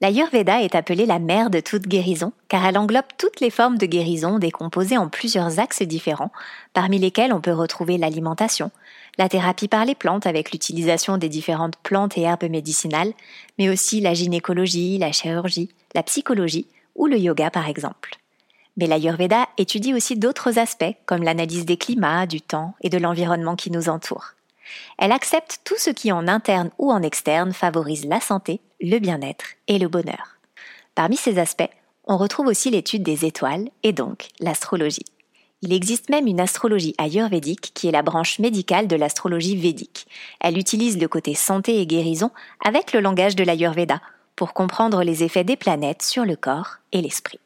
L'Ayurveda est appelée la mère de toute guérison, car elle englobe toutes les formes de guérison décomposées en plusieurs axes différents, parmi lesquels on peut retrouver l'alimentation, la thérapie par les plantes avec l'utilisation des différentes plantes et herbes médicinales, mais aussi la gynécologie, la chirurgie, la psychologie ou le yoga par exemple. Mais l'Ayurveda étudie aussi d'autres aspects comme l'analyse des climats, du temps et de l'environnement qui nous entoure. Elle accepte tout ce qui en interne ou en externe favorise la santé, le bien-être et le bonheur. Parmi ces aspects, on retrouve aussi l'étude des étoiles et donc l'astrologie. Il existe même une astrologie ayurvédique qui est la branche médicale de l'astrologie védique. Elle utilise le côté santé et guérison avec le langage de l'ayurveda pour comprendre les effets des planètes sur le corps et l'esprit.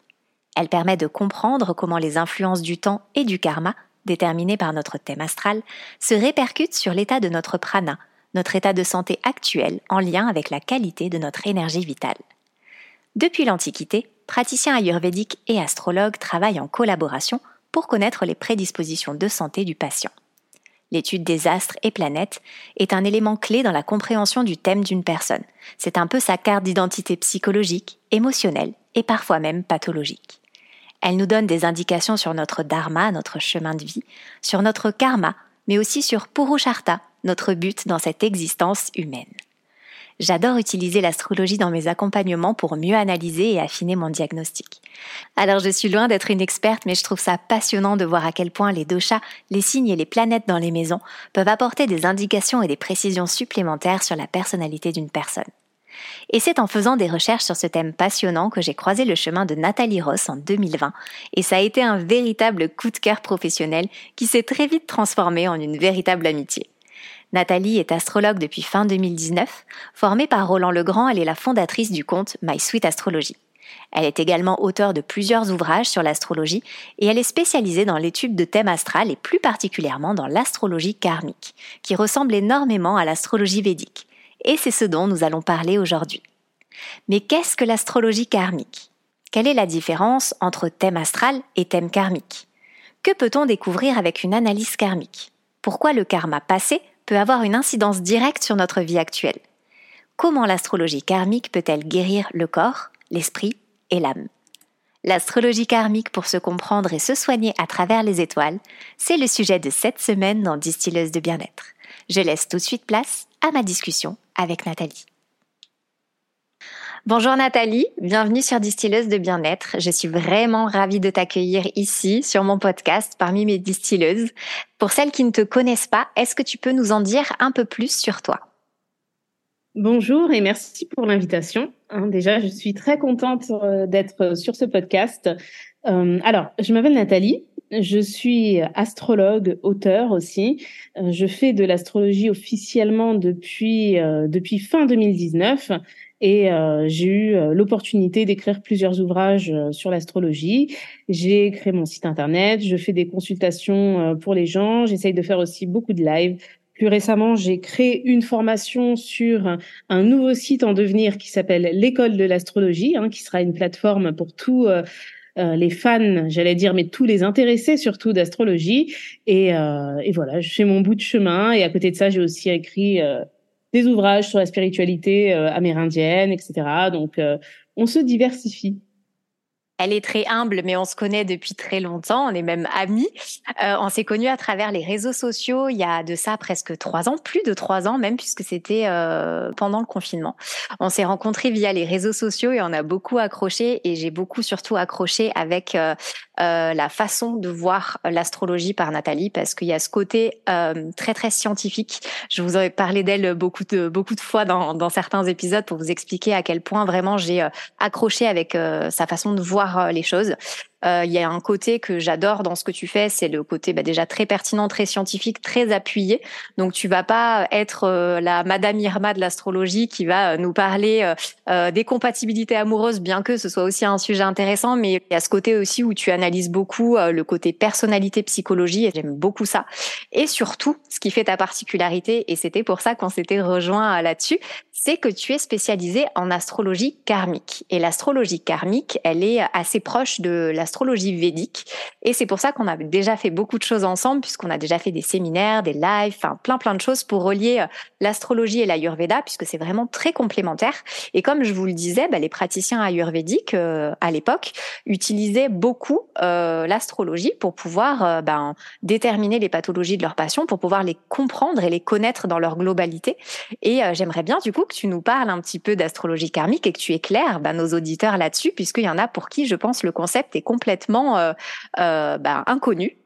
Elle permet de comprendre comment les influences du temps et du karma déterminée par notre thème astral, se répercute sur l'état de notre prana, notre état de santé actuel en lien avec la qualité de notre énergie vitale. Depuis l'Antiquité, praticiens ayurvédiques et astrologues travaillent en collaboration pour connaître les prédispositions de santé du patient. L'étude des astres et planètes est un élément clé dans la compréhension du thème d'une personne. C'est un peu sa carte d'identité psychologique, émotionnelle et parfois même pathologique. Elle nous donne des indications sur notre dharma, notre chemin de vie, sur notre karma, mais aussi sur Purushartha, notre but dans cette existence humaine. J'adore utiliser l'astrologie dans mes accompagnements pour mieux analyser et affiner mon diagnostic. Alors je suis loin d'être une experte, mais je trouve ça passionnant de voir à quel point les doshas, les signes et les planètes dans les maisons peuvent apporter des indications et des précisions supplémentaires sur la personnalité d'une personne. Et c'est en faisant des recherches sur ce thème passionnant que j'ai croisé le chemin de Nathalie Ross en 2020, et ça a été un véritable coup de cœur professionnel qui s'est très vite transformé en une véritable amitié. Nathalie est astrologue depuis fin 2019. Formée par Roland Legrand, elle est la fondatrice du compte My Sweet Astrology. Elle est également auteure de plusieurs ouvrages sur l'astrologie et elle est spécialisée dans l'étude de thèmes astrales et plus particulièrement dans l'astrologie karmique, qui ressemble énormément à l'astrologie védique et c'est ce dont nous allons parler aujourd'hui. Mais qu'est-ce que l'astrologie karmique? Quelle est la différence entre thème astral et thème karmique? Que peut-on découvrir avec une analyse karmique? Pourquoi le karma passé peut avoir une incidence directe sur notre vie actuelle? Comment l'astrologie karmique peut-elle guérir le corps, l'esprit et l'âme? L'astrologie karmique pour se comprendre et se soigner à travers les étoiles, c'est le sujet de cette semaine dans Distilleuse de bien-être. Je laisse tout de suite place à ma discussion avec Nathalie. Bonjour Nathalie, bienvenue sur Distilleuse de bien-être. Je suis vraiment ravie de t'accueillir ici sur mon podcast parmi mes distilleuses. Pour celles qui ne te connaissent pas, est-ce que tu peux nous en dire un peu plus sur toi? Bonjour et merci pour l'invitation. Hein, déjà, je suis très contente euh, d'être sur ce podcast. Euh, alors, je m'appelle Nathalie, je suis astrologue, auteur aussi. Euh, je fais de l'astrologie officiellement depuis euh, depuis fin 2019 et euh, j'ai eu l'opportunité d'écrire plusieurs ouvrages sur l'astrologie. J'ai créé mon site internet, je fais des consultations pour les gens, j'essaye de faire aussi beaucoup de live. Plus récemment, j'ai créé une formation sur un nouveau site en devenir qui s'appelle l'école de l'astrologie, hein, qui sera une plateforme pour tout euh, les fans, j'allais dire, mais tous les intéressés surtout d'astrologie. Et, euh, et, voilà, je fais mon bout de chemin. Et à côté de ça, j'ai aussi écrit euh, des ouvrages sur la spiritualité amérindienne, etc. Donc, on se diversifie. Elle est très humble, mais on se connaît depuis très longtemps. On est même amis. Euh, on s'est connus à travers les réseaux sociaux il y a de ça presque trois ans, plus de trois ans même, puisque c'était euh, pendant le confinement. On s'est rencontrés via les réseaux sociaux et on a beaucoup accroché. Et j'ai beaucoup surtout accroché avec euh, euh, la façon de voir l'astrologie par Nathalie, parce qu'il y a ce côté euh, très très scientifique. Je vous ai parlé d'elle beaucoup de beaucoup de fois dans, dans certains épisodes pour vous expliquer à quel point vraiment j'ai accroché avec sa façon de voir euh, les choses. Euh, il y a un côté que j'adore dans ce que tu fais, c'est le côté bah, déjà très pertinent, très scientifique, très appuyé. Donc tu vas pas être euh, la Madame Irma de l'astrologie qui va nous parler des compatibilités amoureuses, bien que ce soit aussi un sujet intéressant, mais il y a ce côté aussi où tu analyses beaucoup le côté personnalité, psychologie, et j'aime beaucoup ça. Et surtout, ce qui fait ta particularité, et c'était pour ça qu'on s'était rejoint là-dessus, c'est que tu es spécialisé en astrologie karmique. Et l'astrologie karmique, elle est assez proche de l'astrologie védique. Et c'est pour ça qu'on a déjà fait beaucoup de choses ensemble, puisqu'on a déjà fait des séminaires, des lives, enfin plein plein de choses pour relier euh, l'astrologie et l'ayurveda, puisque c'est vraiment très complémentaire. Et comme je vous le disais, bah, les praticiens ayurvédiques euh, à l'époque utilisaient beaucoup euh, l'astrologie pour pouvoir ben, déterminer les pathologies de leurs patients, pour pouvoir les comprendre et les connaître dans leur globalité. Et j'aimerais bien du coup tu nous parles un petit peu d'astrologie karmique et que tu éclaires bah, nos auditeurs là-dessus, puisqu'il y en a pour qui, je pense, le concept est complètement euh, euh, bah, inconnu.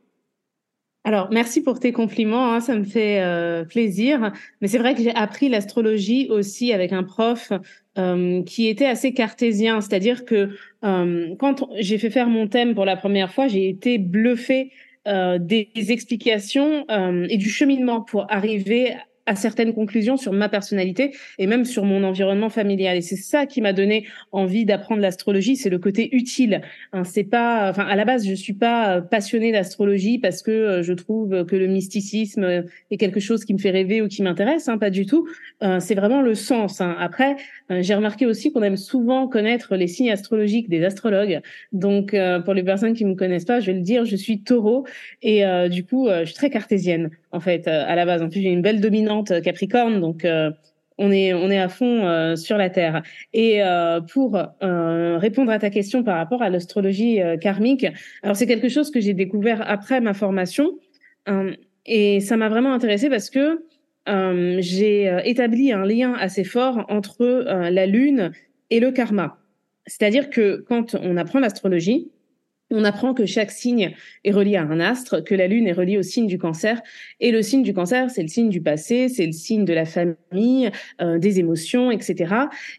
Alors, merci pour tes compliments, hein, ça me fait euh, plaisir. Mais c'est vrai que j'ai appris l'astrologie aussi avec un prof qui était assez cartésien, c'est-à-dire que quand j'ai fait faire mon thème pour la première fois, j'ai été bluffée des explications et du cheminement pour arriver à certaines conclusions sur ma personnalité et même sur mon environnement familial. Et c'est ça qui m'a donné envie d'apprendre l'astrologie, c'est le côté utile. Hein, c'est pas, enfin, à la base, je suis pas passionnée d'astrologie parce que euh, je trouve que le mysticisme est quelque chose qui me fait rêver ou qui m'intéresse, hein, pas du tout. Euh, c'est vraiment le sens. Hein. Après, euh, j'ai remarqué aussi qu'on aime souvent connaître les signes astrologiques des astrologues. Donc, pour les personnes qui me connaissent pas, je vais le dire, je suis taureau et du coup, je suis très cartésienne en fait à la base. En plus, j'ai une belle dominante Capricorne, donc on est on est à fond sur la terre. Et pour répondre à ta question par rapport à l'astrologie karmique, alors c'est quelque chose que j'ai découvert après ma formation et ça m'a vraiment intéressé parce que euh, j'ai euh, établi un lien assez fort entre euh, la lune et le karma. C'est-à-dire que quand on apprend l'astrologie, on apprend que chaque signe est relié à un astre, que la lune est reliée au signe du cancer. Et le signe du cancer, c'est le signe du passé, c'est le signe de la famille, euh, des émotions, etc.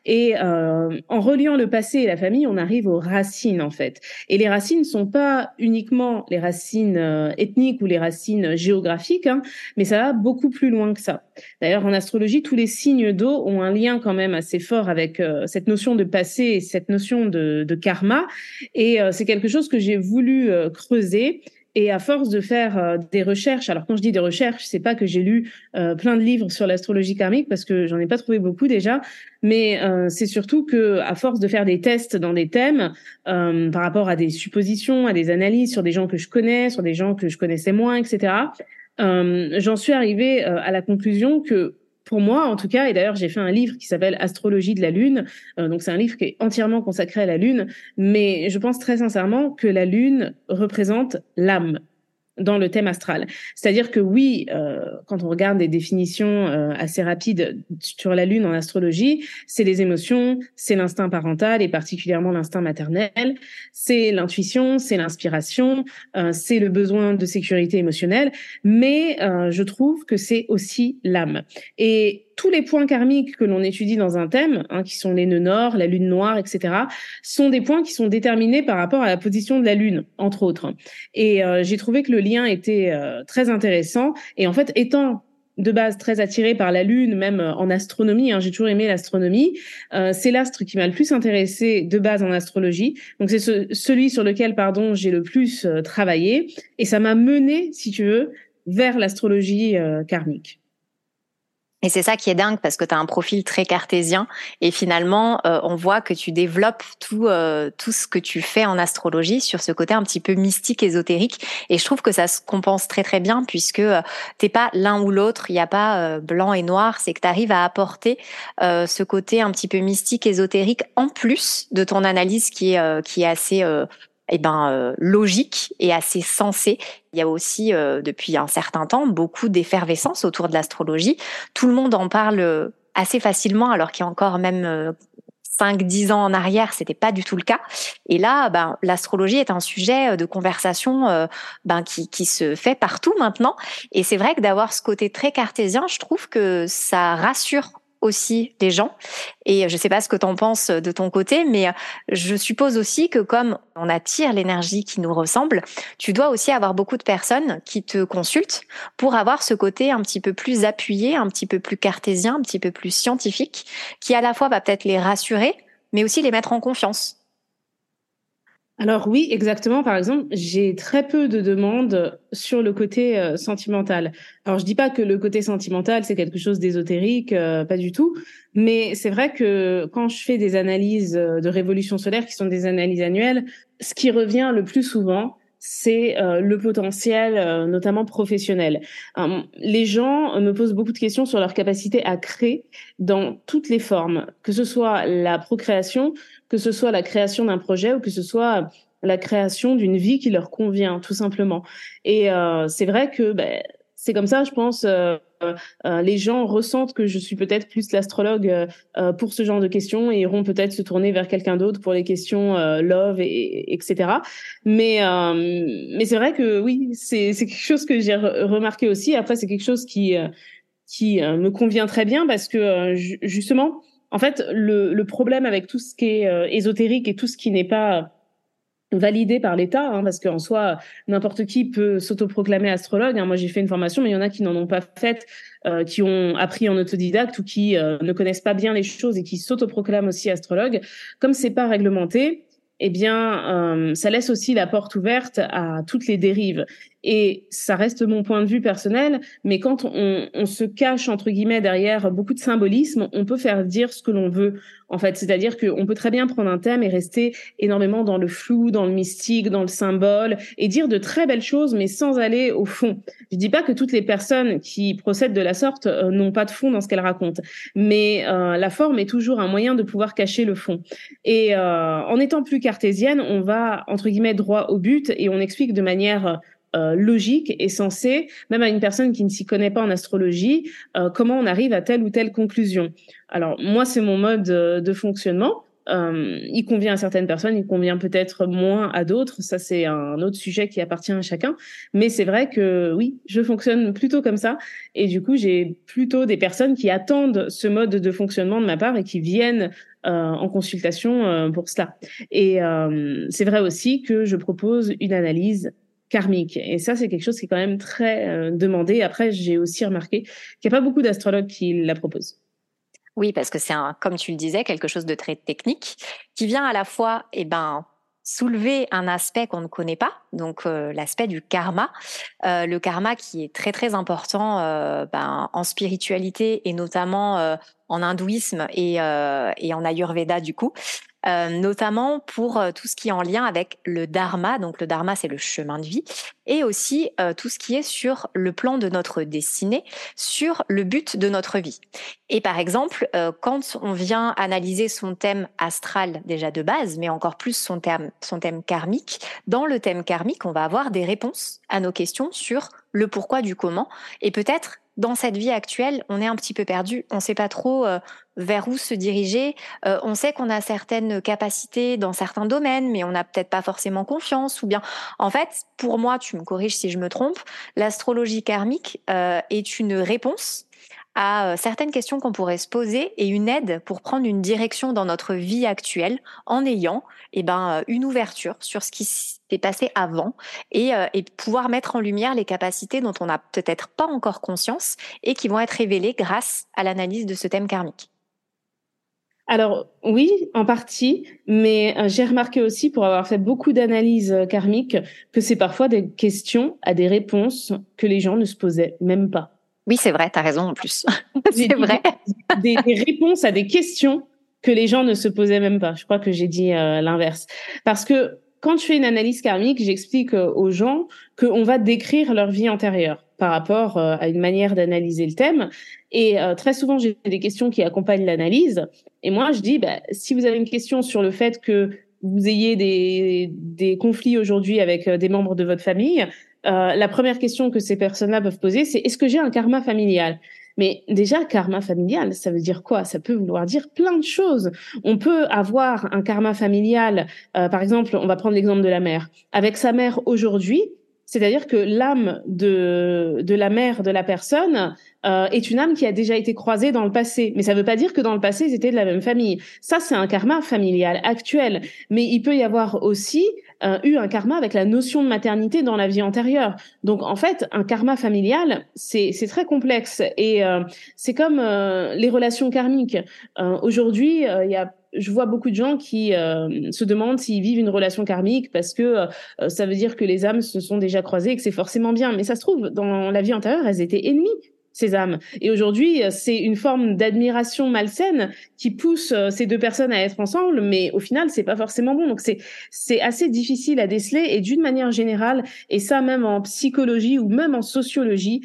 Et euh, en reliant le passé et la famille, on arrive aux racines, en fait. Et les racines ne sont pas uniquement les racines euh, ethniques ou les racines géographiques, hein, mais ça va beaucoup plus loin que ça. D'ailleurs, en astrologie, tous les signes d'eau ont un lien quand même assez fort avec cette notion de passé et cette notion de, karma. Et c'est quelque chose que j'ai voulu euh, creuser. Et à force de faire euh, des recherches, alors quand je dis des recherches, c'est pas que j'ai lu euh, plein de livres sur l'astrologie karmique parce que j'en ai pas trouvé beaucoup déjà, mais c'est surtout que à force de faire des tests dans des thèmes par rapport à des suppositions, à des analyses sur des gens que je connais, sur des gens que je connaissais moins, etc. J'en suis arrivée à la conclusion que pour moi, en tout cas, et d'ailleurs j'ai fait un livre qui s'appelle Astrologie de la Lune, euh, donc c'est un livre qui est entièrement consacré à la Lune, mais je pense très sincèrement que la Lune représente l'âme dans le thème astral. C'est-à-dire que oui, euh, quand on regarde des définitions euh, assez rapides sur la Lune en astrologie, c'est les émotions, c'est l'instinct parental et particulièrement l'instinct maternel, c'est l'intuition, c'est l'inspiration, euh, c'est le besoin de sécurité émotionnelle, mais je trouve que c'est aussi l'âme. Et tous les points karmiques que l'on étudie dans un thème, hein, qui sont les nœuds nord, la lune noire, etc., sont des points qui sont déterminés par rapport à la position de la lune, entre autres. Et euh, j'ai trouvé que le lien était euh, très intéressant. Et en fait, étant de base très attiré par la Lune, même euh, en astronomie. Hein, j'ai toujours aimé l'astronomie. c'est l'astre qui m'a le plus intéressé de base en astrologie. Donc c'est celui sur lequel, pardon, j'ai le plus travaillé. Et ça m'a mené, si tu veux, vers l'astrologie karmique. Et c'est ça qui est dingue parce que tu as un profil très cartésien. Et finalement euh, on voit que tu développes tout euh, tout ce que tu fais en astrologie sur ce côté un petit peu mystique ésotérique. Et je trouve que ça se compense très très bien puisque euh, t'es pas l'un ou l'autre, il n'y a pas blanc et noir, c'est que tu arrives à apporter ce côté un petit peu mystique ésotérique en plus de ton analyse qui est qui est assez eh ben, euh, logique et assez sensé. Il y a aussi, euh, depuis un certain temps, beaucoup d'effervescence autour de l'astrologie. Tout le monde en parle euh, assez facilement, alors qu'il y a encore même 5-10 ans en arrière, c'était pas du tout le cas. Et là, ben, l'astrologie est un sujet de conversation ben, qui, qui se fait partout maintenant. Et c'est vrai que d'avoir ce côté très cartésien, je trouve que ça rassure aussi des gens. Et je ne sais pas ce que tu en penses de ton côté, mais je suppose aussi que comme on attire l'énergie qui nous ressemble, tu dois aussi avoir beaucoup de personnes qui te consultent pour avoir ce côté un petit peu plus appuyé, un petit peu plus cartésien, un petit peu plus scientifique, qui à la fois va peut-être les rassurer, mais aussi les mettre en confiance. Alors oui, exactement. Par exemple, j'ai très peu de demandes sur le côté euh, sentimental. Alors je dis pas que le côté sentimental c'est quelque chose d'ésotérique, euh, pas du tout. Mais c'est vrai que quand je fais des analyses euh, de révolution solaire qui sont des analyses annuelles, ce qui revient le plus souvent, c'est le potentiel, notamment professionnel. les gens me posent beaucoup de questions sur leur capacité à créer dans toutes les formes, que ce soit la procréation, que ce soit la création d'un projet ou que ce soit la création d'une vie qui leur convient, tout simplement. Et euh, c'est vrai que ben, c'est comme ça, je pense, euh, euh, les gens ressentent que je suis peut-être plus l'astrologue euh, pour ce genre de questions et iront peut-être se tourner vers quelqu'un d'autre pour les questions love, et, etc. Mais, mais c'est vrai que oui, c'est quelque chose que j'ai remarqué aussi. Après, c'est quelque chose qui, qui me convient très bien parce que justement, en fait, le, le, problème avec tout ce qui est euh, ésotérique et tout ce qui n'est pas validé par l'État, hein, parce qu'en soi, n'importe qui peut s'autoproclamer astrologue. Hein. Moi, j'ai fait une formation, mais il y en a qui n'en ont pas faite, euh, qui ont appris en autodidacte ou qui euh, ne connaissent pas bien les choses et qui s'autoproclament aussi astrologue. Comme c'est pas réglementé, eh bien, euh, ça laisse aussi la porte ouverte à toutes les dérives. Et ça reste mon point de vue personnel, mais quand on, on se cache entre guillemets derrière beaucoup de symbolisme, on peut faire dire ce que l'on veut. En fait, c'est-à-dire qu'on peut très bien prendre un thème et rester énormément dans le flou, dans le mystique, dans le symbole, et dire de très belles choses, mais sans aller au fond. Je dis pas que toutes les personnes qui procèdent de la sorte euh, n'ont pas de fond dans ce qu'elles racontent, mais euh, la forme est toujours un moyen de pouvoir cacher le fond. Et euh, en étant plus cartésienne, on va entre guillemets droit au but et on explique de manière euh, logique et sensée, même à une personne qui ne s'y connaît pas en astrologie, euh, comment on arrive à telle ou telle conclusion. Alors moi, c'est mon mode euh, de fonctionnement. il convient à certaines personnes, il convient peut-être moins à d'autres. Ça, c'est un autre sujet qui appartient à chacun. Mais c'est vrai que oui, je fonctionne plutôt comme ça. Et du coup, j'ai plutôt des personnes qui attendent ce mode de fonctionnement de ma part et qui viennent en consultation pour cela. Et c'est vrai aussi que je propose une analyse karmique. Et ça, c'est quelque chose qui est quand même très euh, demandé. Après, j'ai aussi remarqué qu'il n'y a pas beaucoup d'astrologues qui la proposent. Oui, parce que c'est comme tu le disais, quelque chose de très technique qui vient à la fois, eh ben, soulever un aspect qu'on ne connaît pas, donc euh, l'aspect du karma. Euh, le karma qui est très très important ben, en spiritualité et notamment en hindouisme et, et en ayurveda du coup. Euh, notamment pour euh, tout ce qui est en lien avec le dharma. Donc le dharma, c'est le chemin de vie, et aussi euh, tout ce qui est sur le plan de notre destinée, sur le but de notre vie. Et par exemple, quand on vient analyser son thème astral déjà de base, mais encore plus son thème, son thème karmique, dans le thème karmique, on va avoir des réponses à nos questions sur le pourquoi du comment, et peut-être dans cette vie actuelle, on est un petit peu perdu. On ne sait pas trop euh, vers où se diriger. Euh, on sait qu'on a certaines capacités dans certains domaines, mais on n'a peut-être pas forcément confiance. Ou bien, en fait, pour moi, tu me corriges si je me trompe, l'astrologie karmique euh, est une réponse à certaines questions qu'on pourrait se poser et une aide pour prendre une direction dans notre vie actuelle en ayant eh ben, une ouverture sur ce qui s'est passé avant et, euh, et, pouvoir mettre en lumière les capacités dont on n'a peut-être pas encore conscience et qui vont être révélées grâce à l'analyse de ce thème karmique. Alors oui, en partie, mais euh, j'ai remarqué aussi, pour avoir fait beaucoup d'analyses euh, karmiques, que c'est parfois des questions à des réponses que les gens ne se posaient même pas. Oui, c'est vrai, tu as raison en plus. c'est vrai. Des, réponses à des questions que les gens ne se posaient même pas. Je crois que j'ai dit euh, l'inverse. Parce que quand je fais une analyse karmique, j'explique euh, aux gens qu'on va décrire leur vie antérieure par rapport euh, à une manière d'analyser le thème. Et très souvent, j'ai des questions qui accompagnent l'analyse. Et moi, je dis, bah, si vous avez une question sur le fait que vous ayez des, des conflits aujourd'hui avec des membres de votre famille, euh, la première question que ces personnes-là peuvent poser, c'est est-ce que j'ai un karma familial? Mais déjà, karma familial, ça veut dire quoi? Ça peut vouloir dire plein de choses. On peut avoir un karma familial, euh, par exemple, on va prendre l'exemple de la mère. Avec sa mère aujourd'hui, C'est-à-dire que l'âme de, de la mère de la personne euh, est une âme qui a déjà été croisée dans le passé. Mais ça ne veut pas dire que dans le passé, ils étaient de la même famille. Ça, c'est un karma familial actuel. Mais il peut y avoir aussi euh, eu un karma avec la notion de maternité dans la vie antérieure. Donc, en fait, un karma familial, c'est très complexe. Et euh, c'est comme les relations karmiques. Aujourd'hui, je vois beaucoup de gens qui se demandent s'ils vivent une relation karmique parce que ça veut dire que les âmes se sont déjà croisées et que c'est forcément bien. Mais ça se trouve, dans la vie antérieure, elles étaient ennemies ces âmes. Et aujourd'hui, c'est une forme d'admiration malsaine qui pousse euh, ces deux personnes à être ensemble, mais au final, c'est pas forcément bon. Donc c'est c'est assez difficile à déceler. Et d'une manière générale, et ça même en psychologie ou même en sociologie,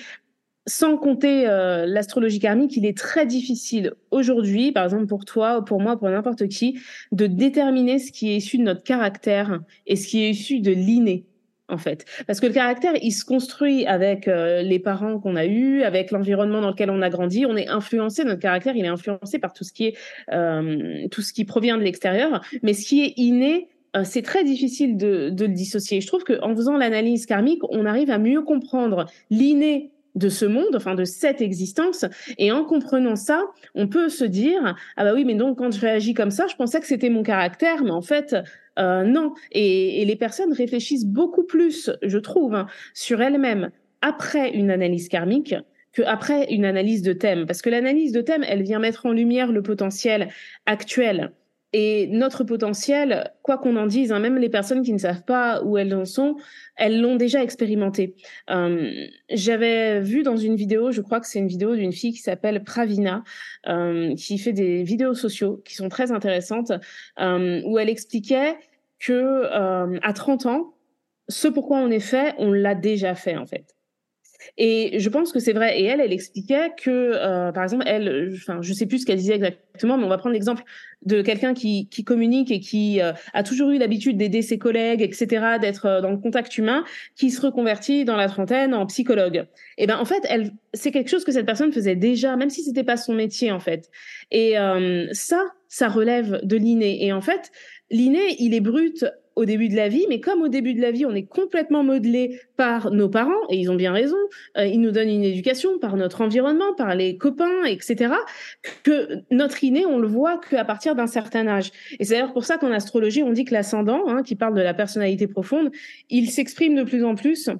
sans compter euh, l'astrologie karmique, il est très difficile aujourd'hui, par exemple pour toi, pour moi, pour n'importe qui, de déterminer ce qui est issu de notre caractère et ce qui est issu de l'inné en fait. Parce que le caractère, il se construit avec euh, les parents qu'on a eus, avec l'environnement dans lequel on a grandi. On est influencé, notre caractère, il est influencé par tout ce qui est euh, tout ce qui provient de l'extérieur. Mais ce qui est inné, c'est très difficile de, de, le dissocier. Je trouve qu'en faisant l'analyse karmique, on arrive à mieux comprendre l'inné de ce monde, enfin de cette existence. Et en comprenant ça, on peut se dire ah bah oui, mais donc quand je réagis comme ça, je pensais que c'était mon caractère, mais en fait euh, non. Et, les personnes réfléchissent beaucoup plus, je trouve, hein, sur elles-mêmes après une analyse karmique qu'après une analyse de thème, parce que l'analyse de thème, elle vient mettre en lumière le potentiel actuel et notre potentiel, quoi qu'on en dise, hein, même les personnes qui ne savent pas où elles en sont, elles l'ont déjà expérimenté. Euh, J'avais vu dans une vidéo, je crois que c'est une vidéo d'une fille qui s'appelle Pravina, euh, qui fait des vidéos sociaux qui sont très intéressantes, euh, où elle expliquait que à 30 ans, ce pourquoi on est fait, on l'a déjà fait en fait. Et je pense que c'est vrai. Et elle, elle expliquait que, par exemple, elle, enfin, je sais plus ce qu'elle disait exactement, mais on va prendre l'exemple de quelqu'un qui, qui communique et qui euh, a toujours eu l'habitude d'aider ses collègues, etc., d'être euh, dans le contact humain, qui se reconvertit dans la trentaine en psychologue. Et ben, en fait, elle, c'est quelque chose que cette personne faisait déjà, même si c'était pas son métier, en fait. Et euh, ça, ça relève de l'inné. Et en fait, l'inné, il est brut au début de la vie, mais comme au début de la vie, on est complètement modelé par nos parents, et ils ont bien raison, euh, ils nous donnent une éducation par notre environnement, par les copains, etc., que notre inné, on le voit qu'à partir d'un certain âge. Et c'est d'ailleurs pour ça qu'en astrologie, on dit que l'ascendant, hein, qui parle de la personnalité profonde, il s'exprime de plus en plus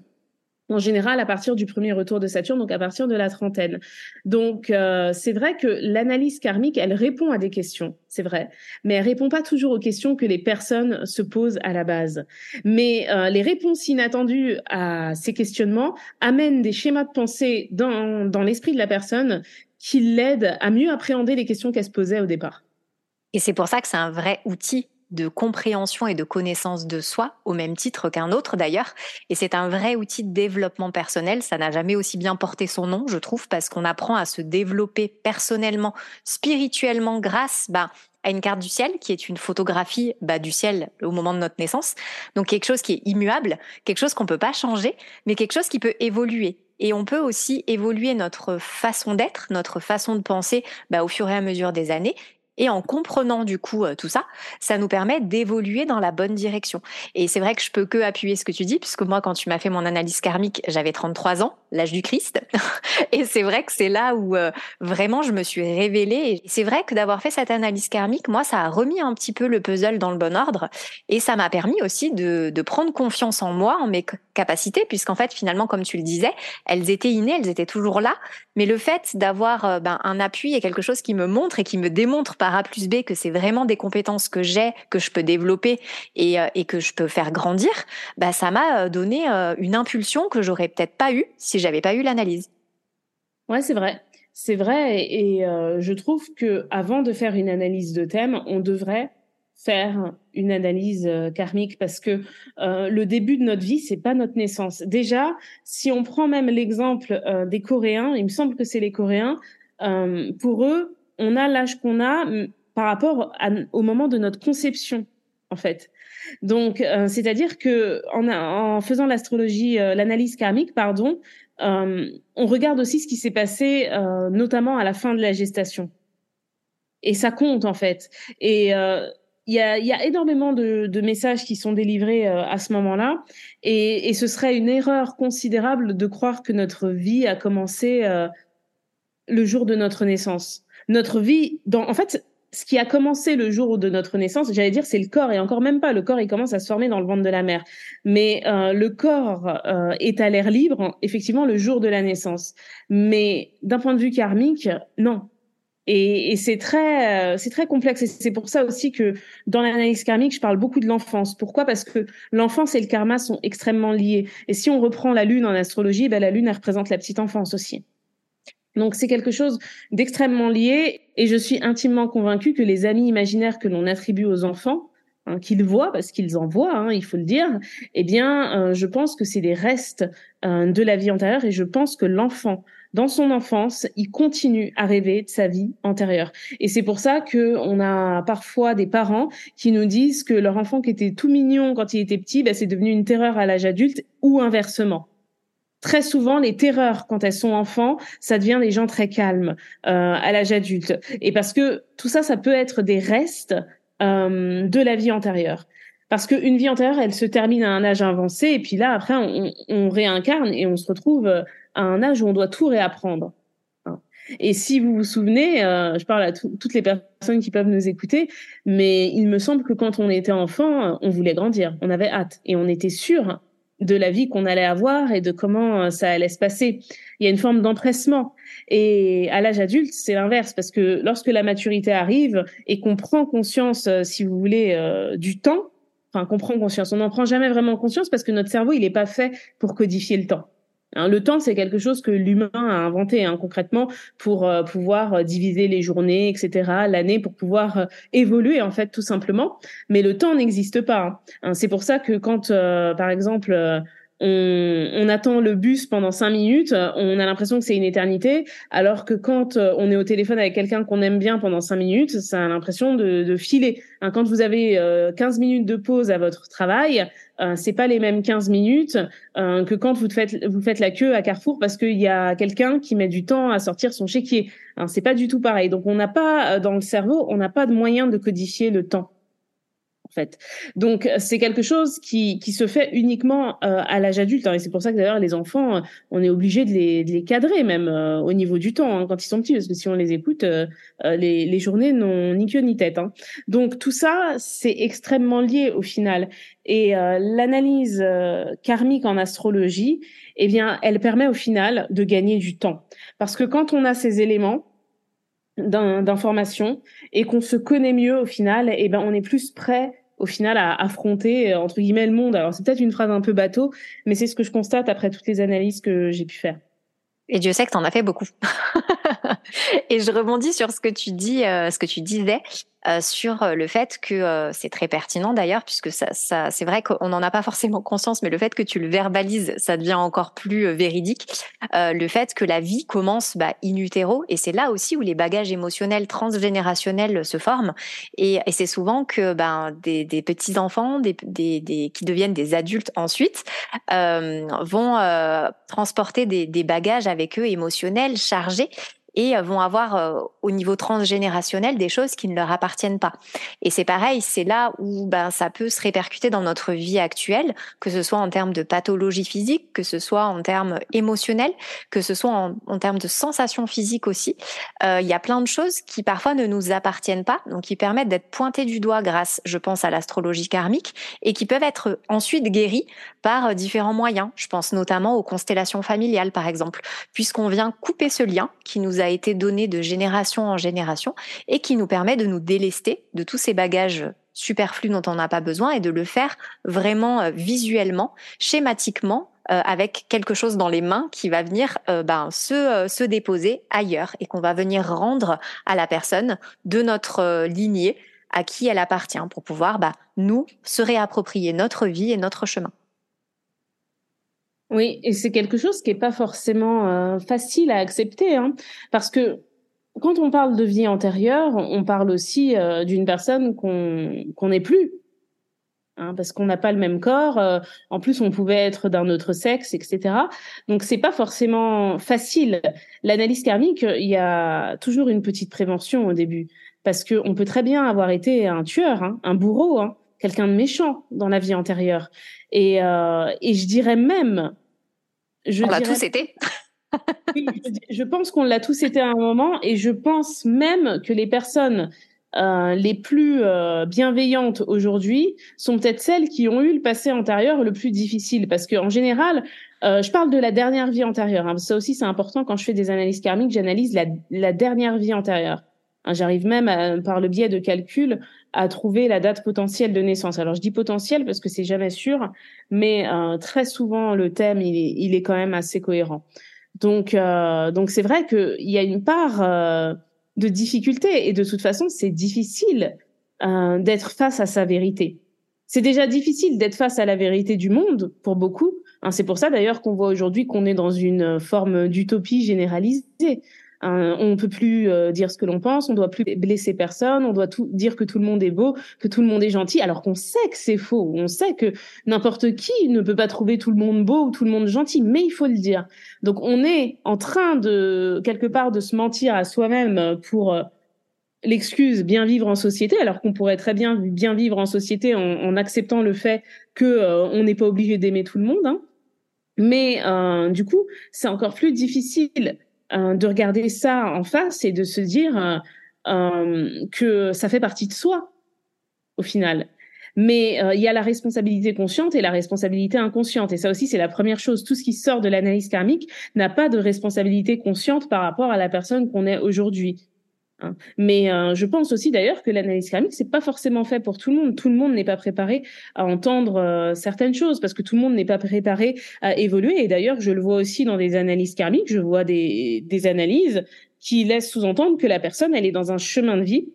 en général à partir du premier retour de Saturne, donc à partir de la trentaine. Donc euh, c'est vrai que l'analyse karmique, elle répond à des questions, c'est vrai, mais elle répond pas toujours aux questions que les personnes se posent à la base. Mais euh, les réponses inattendues à ces questionnements amènent des schémas de pensée dans, dans l'esprit de la personne qui l'aident à mieux appréhender les questions qu'elle se posait au départ. Et c'est pour ça que c'est un vrai outil de compréhension et de connaissance de soi, au même titre qu'un autre d'ailleurs. Et c'est un vrai outil de développement personnel. Ça n'a jamais aussi bien porté son nom, je trouve, parce qu'on apprend à se développer personnellement, spirituellement, grâce bah, à une carte du ciel, qui est une photographie bah, du ciel au moment de notre naissance. Donc quelque chose qui est immuable, quelque chose qu'on peut pas changer, mais quelque chose qui peut évoluer. Et on peut aussi évoluer notre façon d'être, notre façon de penser bah, au fur et à mesure des années. Et en comprenant du coup euh, tout ça, ça nous permet d'évoluer dans la bonne direction. Et c'est vrai que je peux que appuyer ce que tu dis, puisque moi, quand tu m'as fait mon analyse karmique, j'avais 33 ans, l'âge du Christ. et c'est vrai que c'est là où euh, vraiment je me suis révélée. C'est vrai que d'avoir fait cette analyse karmique, moi, ça a remis un petit peu le puzzle dans le bon ordre. Et ça m'a permis aussi de, de prendre confiance en moi, en mes capacités, puisqu'en fait, finalement, comme tu le disais, elles étaient innées, elles étaient toujours là. Mais le fait d'avoir euh, ben, un appui et quelque chose qui me montre et qui me démontre par A plus B que c'est vraiment des compétences que j'ai, que je peux développer et, euh, que je peux faire grandir, bah, ça m'a euh, donné une impulsion que j'aurais peut-être pas eu si j'avais pas eu l'analyse. Ouais, c'est vrai. C'est vrai et, je trouve que avant de faire une analyse de thème, on devrait faire une analyse karmique parce que le début de notre vie c'est pas notre naissance. Déjà, si on prend même l'exemple des Coréens, il me semble que c'est les Coréens, pour eux, on a l'âge qu'on a par rapport au moment de notre conception, en fait. Donc, euh, c'est-à-dire que en, faisant l'astrologie, euh, l'analyse karmique, pardon, euh, on regarde aussi ce qui s'est passé, notamment à la fin de la gestation. Et ça compte en fait. Et il y a, y a, énormément de, de, messages qui sont délivrés euh, à ce moment-là, et, et, ce serait une erreur considérable de croire que notre vie a commencé euh, le jour de notre naissance. Notre vie, dans, en fait, ce qui a commencé le jour de notre naissance, j'allais dire, c'est le corps, et encore même pas. Le corps, il commence à se former dans le ventre de la mère. Mais euh, le corps euh, est à l'air libre, effectivement, le jour de la naissance. Mais d'un point de vue karmique, non. Et, c'est très, euh, c'est très complexe. Et c'est pour ça aussi que dans l'analyse karmique, je parle beaucoup de l'enfance. Pourquoi? Parce que l'enfance et le karma sont extrêmement liés. Et si on reprend la lune en astrologie, ben la lune elle représente la petite enfance aussi. Donc c'est quelque chose d'extrêmement lié et je suis intimement convaincue que les amis imaginaires que l'on attribue aux enfants, hein, qu'ils voient parce qu'ils en voient, hein, il faut le dire, eh bien euh, je pense que c'est des restes euh, de la vie antérieure et je pense que l'enfant dans son enfance, il continue à rêver de sa vie antérieure. Et c'est pour ça que on a parfois des parents qui nous disent que leur enfant qui était tout mignon quand il était petit, bah, c'est devenu une terreur à l'âge adulte ou inversement très souvent, les terreurs, quand elles sont enfants, ça devient des gens très calmes euh, à l'âge adulte. Et parce que tout ça, ça peut être des restes euh, de la vie antérieure. Parce qu'une vie antérieure, elle se termine à un âge avancé, et puis là, après, on, on réincarne et on se retrouve à un âge où on doit tout réapprendre. Hein. Et si vous vous souvenez, euh, je parle à toutes les personnes qui peuvent nous écouter, mais il me semble que quand on était enfant, on voulait grandir, on avait hâte et on était sûr de la vie qu'on allait avoir et de comment euh, ça allait se passer. Il y a une forme d'empressement. Et à l'âge adulte, c'est l'inverse, parce que lorsque la maturité arrive et qu'on prend conscience, euh, si vous voulez, euh, du temps, enfin qu'on prend conscience, on n'en prend jamais vraiment conscience parce que notre cerveau, il n'est pas fait pour codifier le temps. Hein, le temps, c'est quelque chose que l'humain a inventé hein, concrètement pour euh, pouvoir euh, diviser les journées, etc., l'année, pour pouvoir euh, évoluer en fait tout simplement. Mais le temps n'existe pas. Hein. C'est pour ça que quand, par exemple, on, on, attend le bus pendant cinq minutes, on a l'impression que c'est une éternité, alors que quand on est au téléphone avec quelqu'un qu'on aime bien pendant cinq minutes, ça a l'impression de, de, filer. quand vous avez 15 minutes de pause à votre travail, euh, c'est pas les mêmes 15 minutes euh, que quand vous faites vous faites la queue à Carrefour parce qu'il y a quelqu'un qui met du temps à sortir son chéquier. Hein, c'est pas du tout pareil. Donc on n'a pas euh, dans le cerveau, on n'a pas de moyen de codifier le temps fait. Donc c'est quelque chose qui, qui se fait uniquement euh, à l'âge adulte. Hein, et c'est pour ça que d'ailleurs les enfants, euh, on est obligé de les, de les cadrer même euh, au niveau du temps hein, quand ils sont petits, parce que si on les écoute, les, les journées n'ont ni queue ni tête. Hein. Donc tout ça, c'est extrêmement lié au final. Et l'analyse karmique en astrologie, eh bien, elle permet au final de gagner du temps. Parce que quand on a ces éléments, d'informations et qu'on se connaît mieux au final, et eh ben on est plus prêt au final à affronter entre guillemets le monde. Alors c'est peut-être une phrase un peu bateau, mais c'est ce que je constate après toutes les analyses que j'ai pu faire. Et Dieu sait que t'en as fait beaucoup. et je rebondis sur ce que tu dis, euh, ce que tu disais euh, sur euh, le fait que c'est très pertinent d'ailleurs, puisque ça, c'est vrai qu'on n'en a pas forcément conscience, mais le fait que tu le verbalises, ça devient encore plus véridique. le fait que la vie commence bah, in utero, et c'est là aussi où les bagages émotionnels transgénérationnels se forment. Et, c'est souvent que ben, des, petits enfants, qui deviennent des adultes ensuite, vont transporter des bagages avec eux émotionnels chargés et vont avoir euh, au niveau transgénérationnel des choses qui ne leur appartiennent pas. Et c'est pareil, c'est là où ben, ça peut se répercuter dans notre vie actuelle, que ce soit en termes de pathologie physique, que ce soit en termes émotionnels, que ce soit en, termes de sensations physiques aussi. Euh, il y a plein de choses qui parfois ne nous appartiennent pas, donc qui permettent d'être pointées du doigt grâce, je pense, à l'astrologie karmique, et qui peuvent être ensuite guéries par euh, différents moyens. Je pense notamment aux constellations familiales, par exemple, puisqu'on vient couper ce lien qui nous a été donné de génération en génération et qui nous permet de nous délester de tous ces bagages superflus dont on n'a pas besoin et de le faire vraiment euh, visuellement, schématiquement, euh, avec quelque chose dans les mains qui va venir euh, ben, se, se déposer ailleurs et qu'on va venir rendre à la personne de notre lignée à qui elle appartient pour pouvoir bah, nous se réapproprier notre vie et notre chemin. Oui, et c'est quelque chose qui est pas forcément euh, facile à accepter, hein, parce que quand on parle de vie antérieure, on parle aussi euh, d'une personne qu'on qu'on n'est plus, hein, parce qu'on n'a pas le même corps. Euh, en plus, on pouvait être d'un autre sexe, etc. Donc, c'est pas forcément facile. L'analyse karmique, il y a toujours une petite prévention au début. parce que on peut très bien avoir été un tueur, hein, un bourreau, hein, quelqu'un de méchant dans la vie antérieure. Et, euh, et je dirais même, je on l'a tous été. je pense qu'on l'a tous été à un moment, et je pense même que les personnes euh, les plus euh, bienveillantes aujourd'hui sont peut-être celles qui ont eu le passé antérieur le plus difficile, parce qu'en général, euh, je parle de la dernière vie antérieure. Hein. Ça aussi, c'est important quand je fais des analyses karmiques, j'analyse la, la, dernière vie antérieure. Hein, J'arrive même, par le biais de calcul, à trouver la date potentielle de naissance. Alors, je dis potentielle parce que c'est jamais sûr, mais euh, très souvent, le thème, il est, quand même assez cohérent. Donc, euh, donc c'est vrai qu'il y a une part euh, de difficulté et de toute façon, c'est difficile d'être face à sa vérité. C'est déjà difficile d'être face à la vérité du monde pour beaucoup. Hein, c'est pour ça d'ailleurs qu'on voit aujourd'hui qu'on est dans une forme d'utopie généralisée. Hein, on ne peut plus euh, dire ce que l'on pense, on doit plus blesser personne, on doit tout dire que tout le monde est beau, que tout le monde est gentil, alors qu'on sait que c'est faux. On sait que n'importe qui ne peut pas trouver tout le monde beau ou tout le monde gentil, mais il faut le dire. Donc on est en train de quelque part de se mentir à soi-même pour euh, l'excuse bien vivre en société, alors qu'on pourrait très bien bien vivre en société en, acceptant le fait que euh, on n'est pas obligé d'aimer tout le monde. Hein. Mais euh, du coup, c'est encore plus difficile euh, de regarder ça en face et de se dire que ça fait partie de soi au final. Mais il y a la responsabilité consciente et la responsabilité inconsciente. Et ça aussi, c'est la première chose. Tout ce qui sort de l'analyse karmique n'a pas de responsabilité consciente par rapport à la personne qu'on est aujourd'hui. Hein. Mais euh, je pense aussi d'ailleurs que l'analyse karmique c'est pas forcément fait pour tout le monde. Tout le monde n'est pas préparé à entendre euh, certaines choses parce que tout le monde n'est pas préparé à évoluer. Et d'ailleurs, je le vois aussi dans des analyses karmiques. Je vois des, des analyses qui laissent sous-entendre que la personne elle est dans un chemin de vie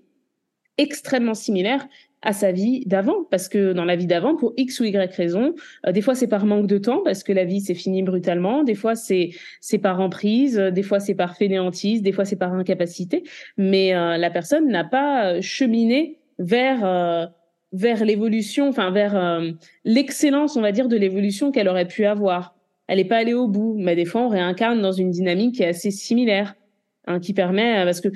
extrêmement similaire à sa vie d'avant, parce que dans la vie d'avant, pour X ou Y raison, euh, des fois c'est par manque de temps, parce que la vie s'est finie brutalement, des fois c'est c'est par emprise, des fois c'est par fainéantise, des fois c'est par incapacité, mais euh, la personne n'a pas cheminé vers euh, vers l'évolution, enfin vers l'excellence, on va dire, de l'évolution qu'elle aurait pu avoir. Elle n'est pas allée au bout, mais des fois on réincarne dans une dynamique qui est assez similaire, hein, qui permet, parce que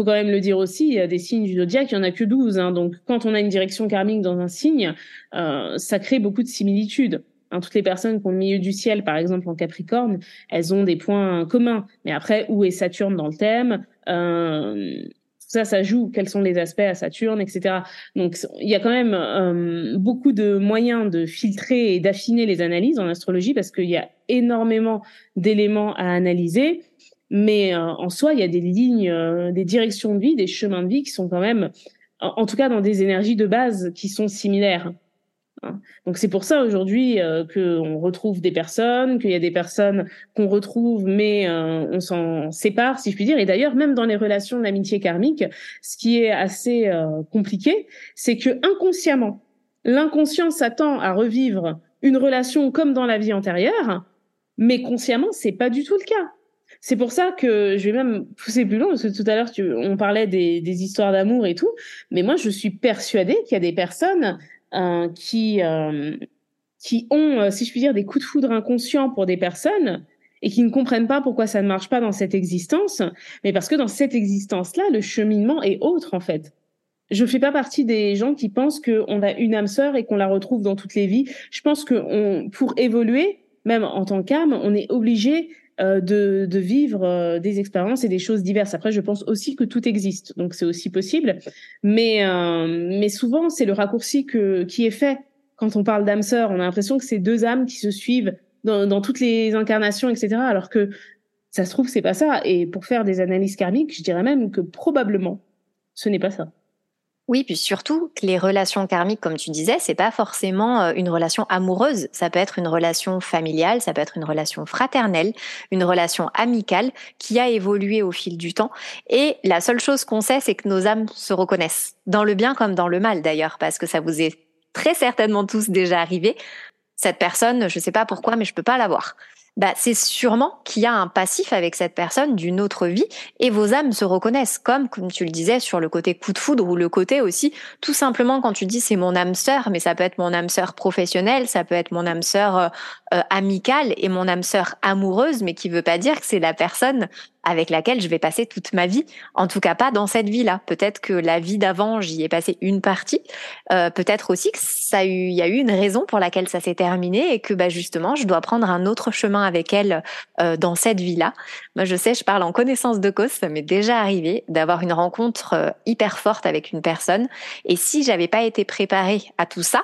faut quand même le dire aussi, il y a des signes du zodiaque, il y en a que 12. Hein, donc, quand on a une direction karmique dans un signe, euh, ça crée beaucoup de similitudes. Hein, toutes les personnes qui ont le milieu du ciel, par exemple en Capricorne, elles ont des points communs. Mais après, où est Saturne dans le thème euh, ça, ça joue. Quels sont les aspects à Saturne, etc. Donc, il y a quand même euh, beaucoup de moyens de filtrer et d'affiner les analyses en astrologie parce qu'il y a énormément d'éléments à analyser. Mais euh, en soi, il y a des lignes, euh, des directions de vie, des chemins de vie qui sont quand même, en, tout cas dans des énergies de base qui sont similaires. Hein. Donc c'est pour ça aujourd'hui euh, qu'on retrouve des personnes, qu'il y a des personnes qu'on retrouve, mais on s'en sépare, si je puis dire. Et d'ailleurs, même dans les relations d'amitié karmique, ce qui est assez compliqué, c'est que inconsciemment, l'inconscient s'attend à revivre une relation comme dans la vie antérieure, mais consciemment, c'est pas du tout le cas. C'est pour ça que je vais même pousser plus loin, parce que tout à l'heure, on parlait des, des histoires d'amour et tout, mais moi, je suis persuadée qu'il y a des personnes euh, qui, euh, qui ont, euh, si je puis dire, des coups de foudre inconscients pour des personnes et qui ne comprennent pas pourquoi ça ne marche pas dans cette existence, mais parce que dans cette existence-là, le cheminement est autre, en fait. Je fais pas partie des gens qui pensent qu'on a une âme sœur et qu'on la retrouve dans toutes les vies. Je pense que on, pour évoluer, même en tant qu'âme, on est obligé de, de, vivre euh, des expériences et des choses diverses. Après, je pense aussi que tout existe, donc c'est aussi possible. Mais, euh, mais souvent, c'est le raccourci que, qui est fait quand on parle d'âme sœur. On a l'impression que c'est deux âmes qui se suivent dans, dans toutes les incarnations, etc. Alors que ça se trouve, c'est pas ça. Et pour faire des analyses karmiques, je dirais même que probablement, ce n'est pas ça. Oui, puis surtout que les relations karmiques, comme tu disais, c'est pas forcément euh, une relation amoureuse. Ça peut être une relation familiale, ça peut être une relation fraternelle, une relation amicale qui a évolué au fil du temps. Et la seule chose qu'on sait, c'est que nos âmes se reconnaissent, dans le bien comme dans le mal d'ailleurs, parce que ça vous est très certainement tous déjà arrivé. Cette personne, je sais pas pourquoi, mais je peux pas la voir. Bah, c'est sûrement qu'il y a un passif avec cette personne d'une autre vie et vos âmes se reconnaissent comme, comme tu le disais, sur le côté coup de foudre ou le côté aussi, tout simplement quand tu dis c'est mon âme sœur, mais ça peut être mon âme sœur professionnelle, ça peut être mon âme sœur euh, amicale et mon âme sœur amoureuse, mais qui veut pas dire que c'est la personne avec laquelle je vais passer toute ma vie. En tout cas, pas dans cette vie-là. Peut-être que la vie d'avant, j'y ai passé une partie. Euh, peut-être aussi que ça y a eu une raison pour laquelle ça s'est terminé et que bah justement, je dois prendre un autre chemin avec elle euh, dans cette vie-là. Moi, je sais, je parle en connaissance de cause. Ça m'est déjà arrivé d'avoir une rencontre euh, hyper forte avec une personne. Et si j'avais pas été préparée à tout ça,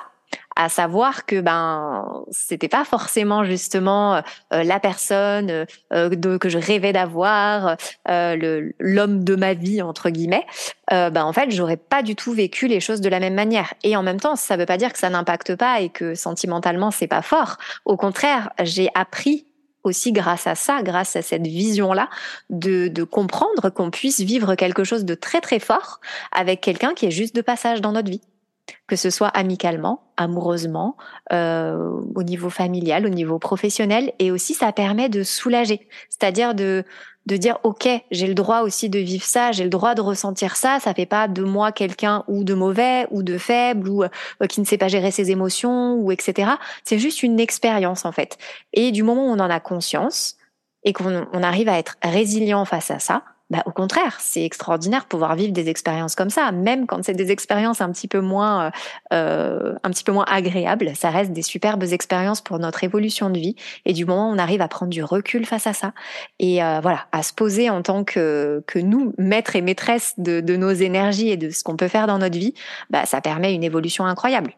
à savoir que ben c'était pas forcément justement euh, la personne euh, que je rêvais d'avoir, euh, l'homme de ma vie entre guillemets. ben en fait j'aurais pas du tout vécu les choses de la même manière. Et en même temps ça veut pas dire que ça n'impacte pas et que sentimentalement c'est pas fort. Au contraire j'ai appris aussi grâce à ça, grâce à cette vision-là, de, de comprendre qu'on puisse vivre quelque chose de très très fort avec quelqu'un qui est juste de passage dans notre vie que ce soit amicalement, amoureusement, euh, au niveau familial, au niveau professionnel, et aussi ça permet de soulager, c'est-à-dire de de dire ok, j'ai le droit aussi de vivre ça, j'ai le droit de ressentir ça, ça fait pas de moi quelqu'un ou de mauvais ou de faible ou euh, qui ne sait pas gérer ses émotions ou etc. C'est juste une expérience en fait. Et du moment où on en a conscience et qu'on arrive à être résilient face à ça, bah, au contraire, c'est extraordinaire pouvoir vivre des expériences comme ça, même quand c'est des expériences un petit peu moins, euh, un petit peu moins agréables. Ça reste des superbes expériences pour notre évolution de vie. Et du moment où on arrive à prendre du recul face à ça, et euh, voilà, à se poser en tant que que nous, maîtres et maîtresses de, de nos énergies et de ce qu'on peut faire dans notre vie, bah, ça permet une évolution incroyable.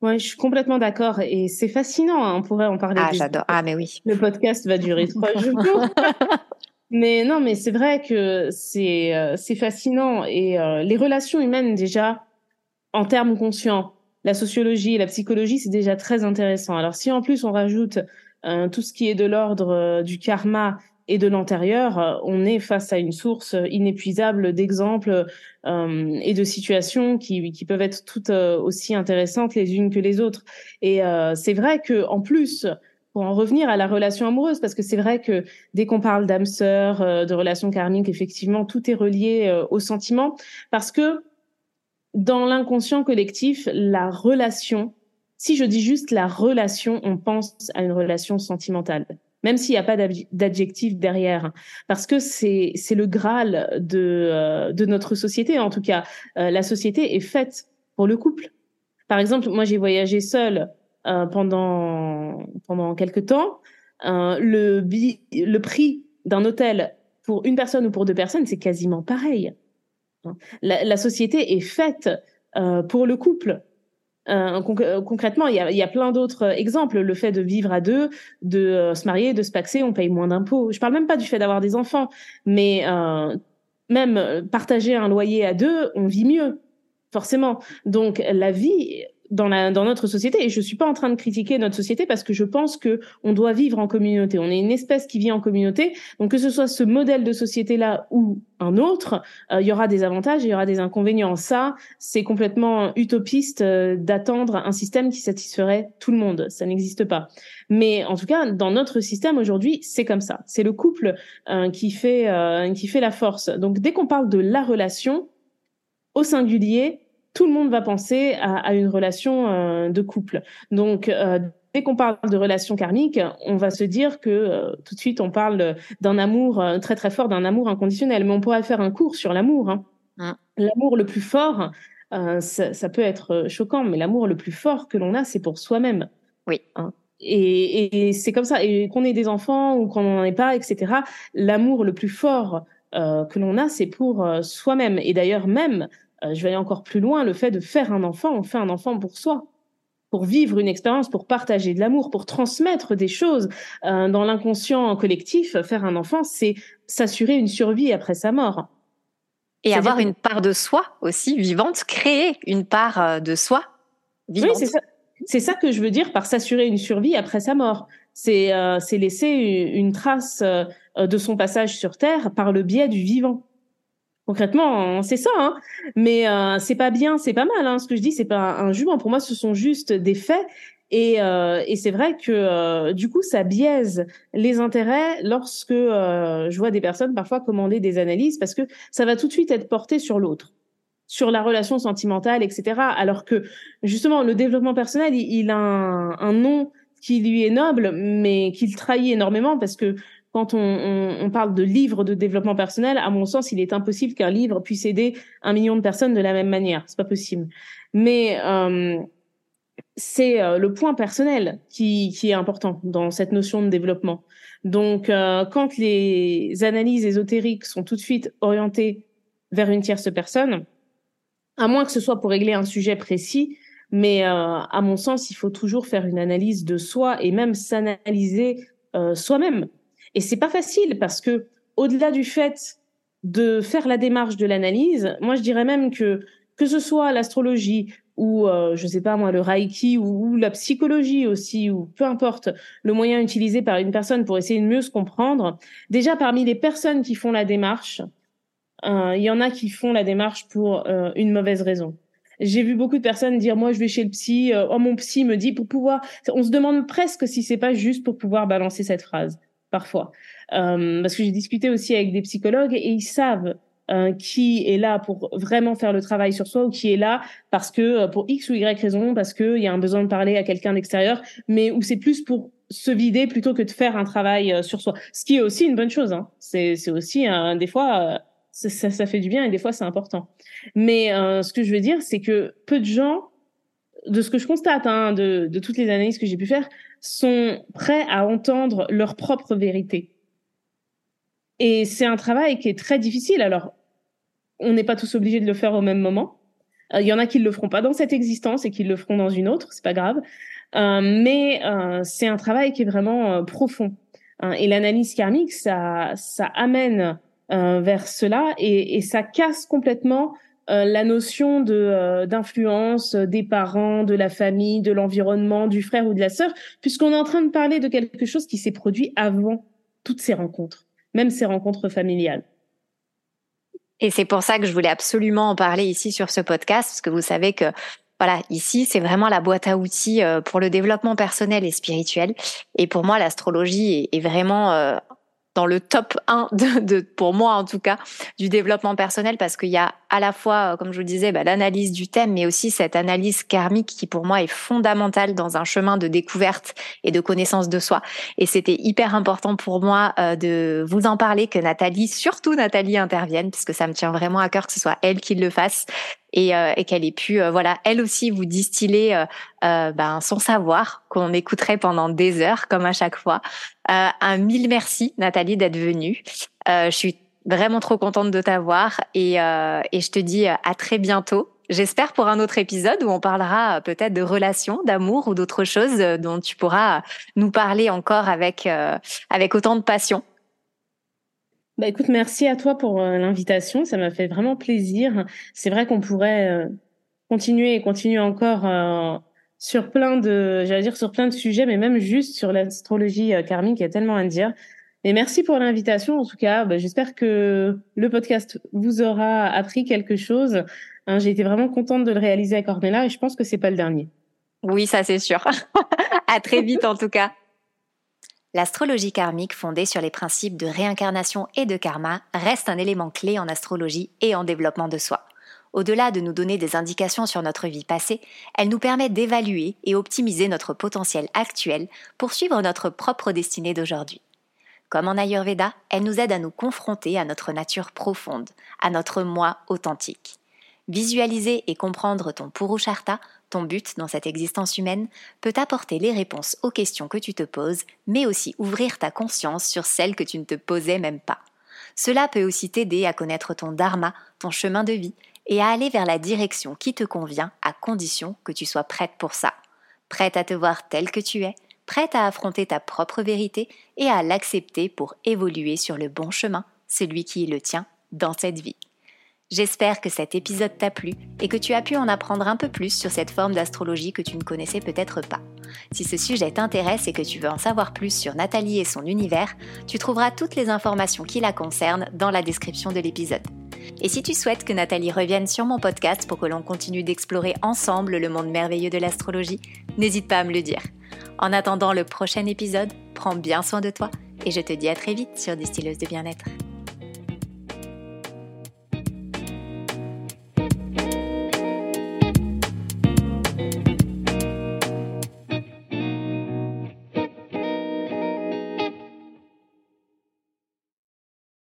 Ouais, je suis complètement d'accord et c'est fascinant. Hein. On pourrait en parler. Ah, j'adore. Ah, mais oui. Le podcast va durer trois jours. mais non, mais c'est vrai que c'est euh, c'est fascinant et euh, les relations humaines déjà en termes conscients, la sociologie et la psychologie, c'est déjà très intéressant. Alors si en plus on rajoute euh, tout ce qui est de l'ordre du karma et de l'antérieur, euh, on est face à une source inépuisable d'exemples euh, et de situations qui, qui, peuvent être toutes euh, aussi intéressantes les unes que les autres. Et c'est vrai que en plus, pour en revenir à la relation amoureuse, parce que c'est vrai que dès qu'on parle d'âme sœur, de relation karmique, effectivement, tout est relié au sentiment, parce que dans l'inconscient collectif, la relation, si je dis juste la relation, on pense à une relation sentimentale même s'il n'y a pas d'adjectif derrière, parce que c'est le graal de euh, de notre société. En tout cas, euh, la société est faite pour le couple. Par exemple, moi j'ai voyagé seule euh, pendant pendant quelques temps. le le prix d'un hôtel pour une personne ou pour deux personnes, c'est quasiment pareil. La, la, société est faite pour le couple. Euh, euh, concrètement, il y a, plein d'autres euh, exemples. Le fait de vivre à deux, de se marier, de se paxer, on paye moins d'impôts. Je parle même pas du fait d'avoir des enfants, mais même partager un loyer à deux, on vit mieux, forcément. Donc la vie dans, la, dans notre société, et je suis pas en train de critiquer notre société parce que je pense que on doit vivre en communauté. On est une espèce qui vit en communauté. Donc que ce soit ce modèle de société-là ou un autre, euh, il y aura des avantages, il y aura des inconvénients. Ça, c'est complètement utopiste euh, d'attendre un système qui satisferait tout le monde. Ça n'existe pas. Mais en tout cas, dans notre système aujourd'hui, c'est comme ça. C'est le couple euh, qui fait qui fait la force. Donc dès qu'on parle de la relation au singulier, tout le monde va penser à, une relation euh, de couple. Donc, euh, dès qu'on parle de relation karmique, on va se dire que euh, tout de suite, on parle d'un amour très très fort, d'un amour inconditionnel. Mais on pourrait faire un cours sur l'amour. Hein. Mmh. L'amour le plus fort, ça, peut être choquant, mais l'amour le plus fort que l'on a, c'est pour soi-même. Oui. Hein. Et, c'est comme ça. Et qu'on ait des enfants ou qu'on n'en ait pas, etc. L'amour le plus fort que l'on a, c'est pour soi-même. Et d'ailleurs, même euh, je vais aller encore plus loin, le fait de faire un enfant, on fait un enfant pour soi, pour vivre une expérience, pour partager de l'amour, pour transmettre des choses. Euh, dans l'inconscient collectif, faire un enfant, c'est s'assurer une survie après sa mort. Et avoir une part de soi aussi vivante, créer une part euh, de soi vivante. Oui, c'est ça. que je veux dire par s'assurer une survie après sa mort. C'est laisser une trace de son passage sur Terre par le biais du vivant. Concrètement, c'est ça. Hein. Mais euh, c'est pas bien, c'est pas mal. Hein. Ce que je dis, c'est pas un jugement. Pour moi, ce sont juste des faits Et, euh, et c'est vrai que euh, du coup, ça biaise les intérêts lorsque euh, je vois des personnes parfois commander des analyses parce que ça va tout de suite être porté sur l'autre, sur la relation sentimentale, etc. Alors que justement, le développement personnel, il, a un, un, nom qui lui est noble, mais qu'il trahit énormément parce que quand on, on, on, parle de livres de développement personnel, à mon sens, il est impossible qu'un livre puisse aider un million de personnes de la même manière. C'est pas possible. Mais euh, c'est euh, le point personnel qui, qui, est important dans cette notion de développement. Donc, euh, quand les analyses ésotériques sont tout de suite orientées vers une tierce personne, à moins que ce soit pour régler un sujet précis, mais euh, à mon sens, il faut toujours faire une analyse de soi et même s'analyser euh, soi-même. Et c'est pas facile parce que au-delà du fait de faire la démarche de l'analyse, moi je dirais même que que ce soit l'astrologie ou euh, je sais pas moi le reiki ou, ou, la psychologie aussi ou peu importe le moyen utilisé par une personne pour essayer de mieux se comprendre déjà parmi les personnes qui font la démarche euh, il y en a qui font la démarche pour euh, une mauvaise raison. J'ai vu beaucoup de personnes dire moi je vais chez le psy euh, oh mon psy me dit pour pouvoir on se demande presque si c'est pas juste pour pouvoir balancer cette phrase parfois euh, parce que j'ai discuté aussi avec des psychologues et ils savent euh, qui est là pour vraiment faire le travail sur soi ou qui est là parce que euh, pour X ou Y raison, parce qu'il y a un besoin de parler à quelqu'un d'extérieur, mais où c'est plus pour se vider plutôt que de faire un travail euh, sur soi. Ce qui est aussi une bonne chose. Hein. C'est aussi des fois ça, ça, fait du bien et des fois c'est important. Mais ce que je veux dire, c'est que peu de gens, de ce que je constate, hein, de, toutes les analyses que j'ai pu faire, sont prêts à entendre leur propre vérité. Et c'est un travail qui est très difficile. Alors, on n'est pas tous obligés de le faire au même moment. Il euh, y en a qui le feront pas dans cette existence et qui le feront dans une autre, c'est pas grave. Euh, mais euh, c'est un travail qui est vraiment profond. Hein. et l'analyse karmique, ça, ça amène vers cela et, ça casse complètement la notion de d'influence des parents, de la famille, de l'environnement, du frère ou de la sœur, puisqu'on est en train de parler de quelque chose qui s'est produit avant toutes ces rencontres, même ces rencontres familiales. Et c'est pour ça que je voulais absolument en parler ici sur ce podcast, parce que vous savez que voilà, ici, c'est vraiment la boîte à outils euh, pour le développement personnel et spirituel. Et pour moi, l'astrologie est vraiment euh, dans le top 1 de, pour moi en tout cas du développement personnel parce qu'il y a à la fois comme je vous le disais bah, l'analyse du thème mais aussi cette analyse karmique qui pour moi est fondamentale dans un chemin de découverte et de connaissance de soi. Et c'était hyper important pour moi euh, de vous en parler que Nathalie surtout Nathalie intervienne puisque ça me tient vraiment à cœur que ce soit elle qui le fasse et, euh, et qu'elle ait pu, euh, voilà, elle aussi vous distiller euh, euh ben, son savoir qu'on écouterait pendant des heures, comme à chaque fois. un mille merci, Nathalie, d'être venue. je suis vraiment trop contente de t'avoir et, et je te dis à très bientôt. J'espère pour un autre épisode où on parlera peut-être de relations, d'amour ou d'autres choses dont tu pourras nous parler encore avec avec autant de passion. Bah écoute, merci à toi pour euh, l'invitation. Ça m'a fait vraiment plaisir. C'est vrai qu'on pourrait euh, continuer et continuer encore euh, sur plein de, j'allais dire sur plein de sujets, mais même juste sur l'astrologie karmique. Il y a tellement à dire. Et merci pour l'invitation. En tout cas, bah, j'espère que le podcast vous aura appris quelque chose. Hein, J'ai été vraiment contente de le réaliser avec Ornella et je pense que c'est pas le dernier. Oui, ça c'est sûr. à très vite en tout cas. L'astrologie karmique fondée sur les principes de réincarnation et de karma reste un élément clé en astrologie et en développement de soi. Au-delà de nous donner des indications sur notre vie passée, elle nous permet d'évaluer et optimiser notre potentiel actuel pour suivre notre propre destinée d'aujourd'hui. Comme en Ayurveda, elle nous aide à nous confronter à notre nature profonde, à notre moi authentique. Visualiser et comprendre ton Purushartha, ton but dans cette existence humaine, peut apporter les réponses aux questions que tu te poses, mais aussi ouvrir ta conscience sur celles que tu ne te posais même pas. Cela peut aussi t'aider à connaître ton dharma, ton chemin de vie, et à aller vers la direction qui te convient à condition que tu sois prête pour ça. Prête à te voir telle que tu es, prête à affronter ta propre vérité et à l'accepter pour évoluer sur le bon chemin, celui qui le tien dans cette vie. J'espère que cet épisode t'a plu et que tu as pu en apprendre un peu plus sur cette forme d'astrologie que tu ne connaissais peut-être pas. Si ce sujet t'intéresse et que tu veux en savoir plus sur Nathalie et son univers, tu trouveras toutes les informations qui la concernent dans la description de l'épisode. Et si tu souhaites que Nathalie revienne sur mon podcast pour que l'on continue d'explorer ensemble le monde merveilleux de l'astrologie, n'hésite pas à me le dire. En attendant le prochain épisode, prends bien soin de toi et je te dis à très vite sur Distilleuse de bien-être.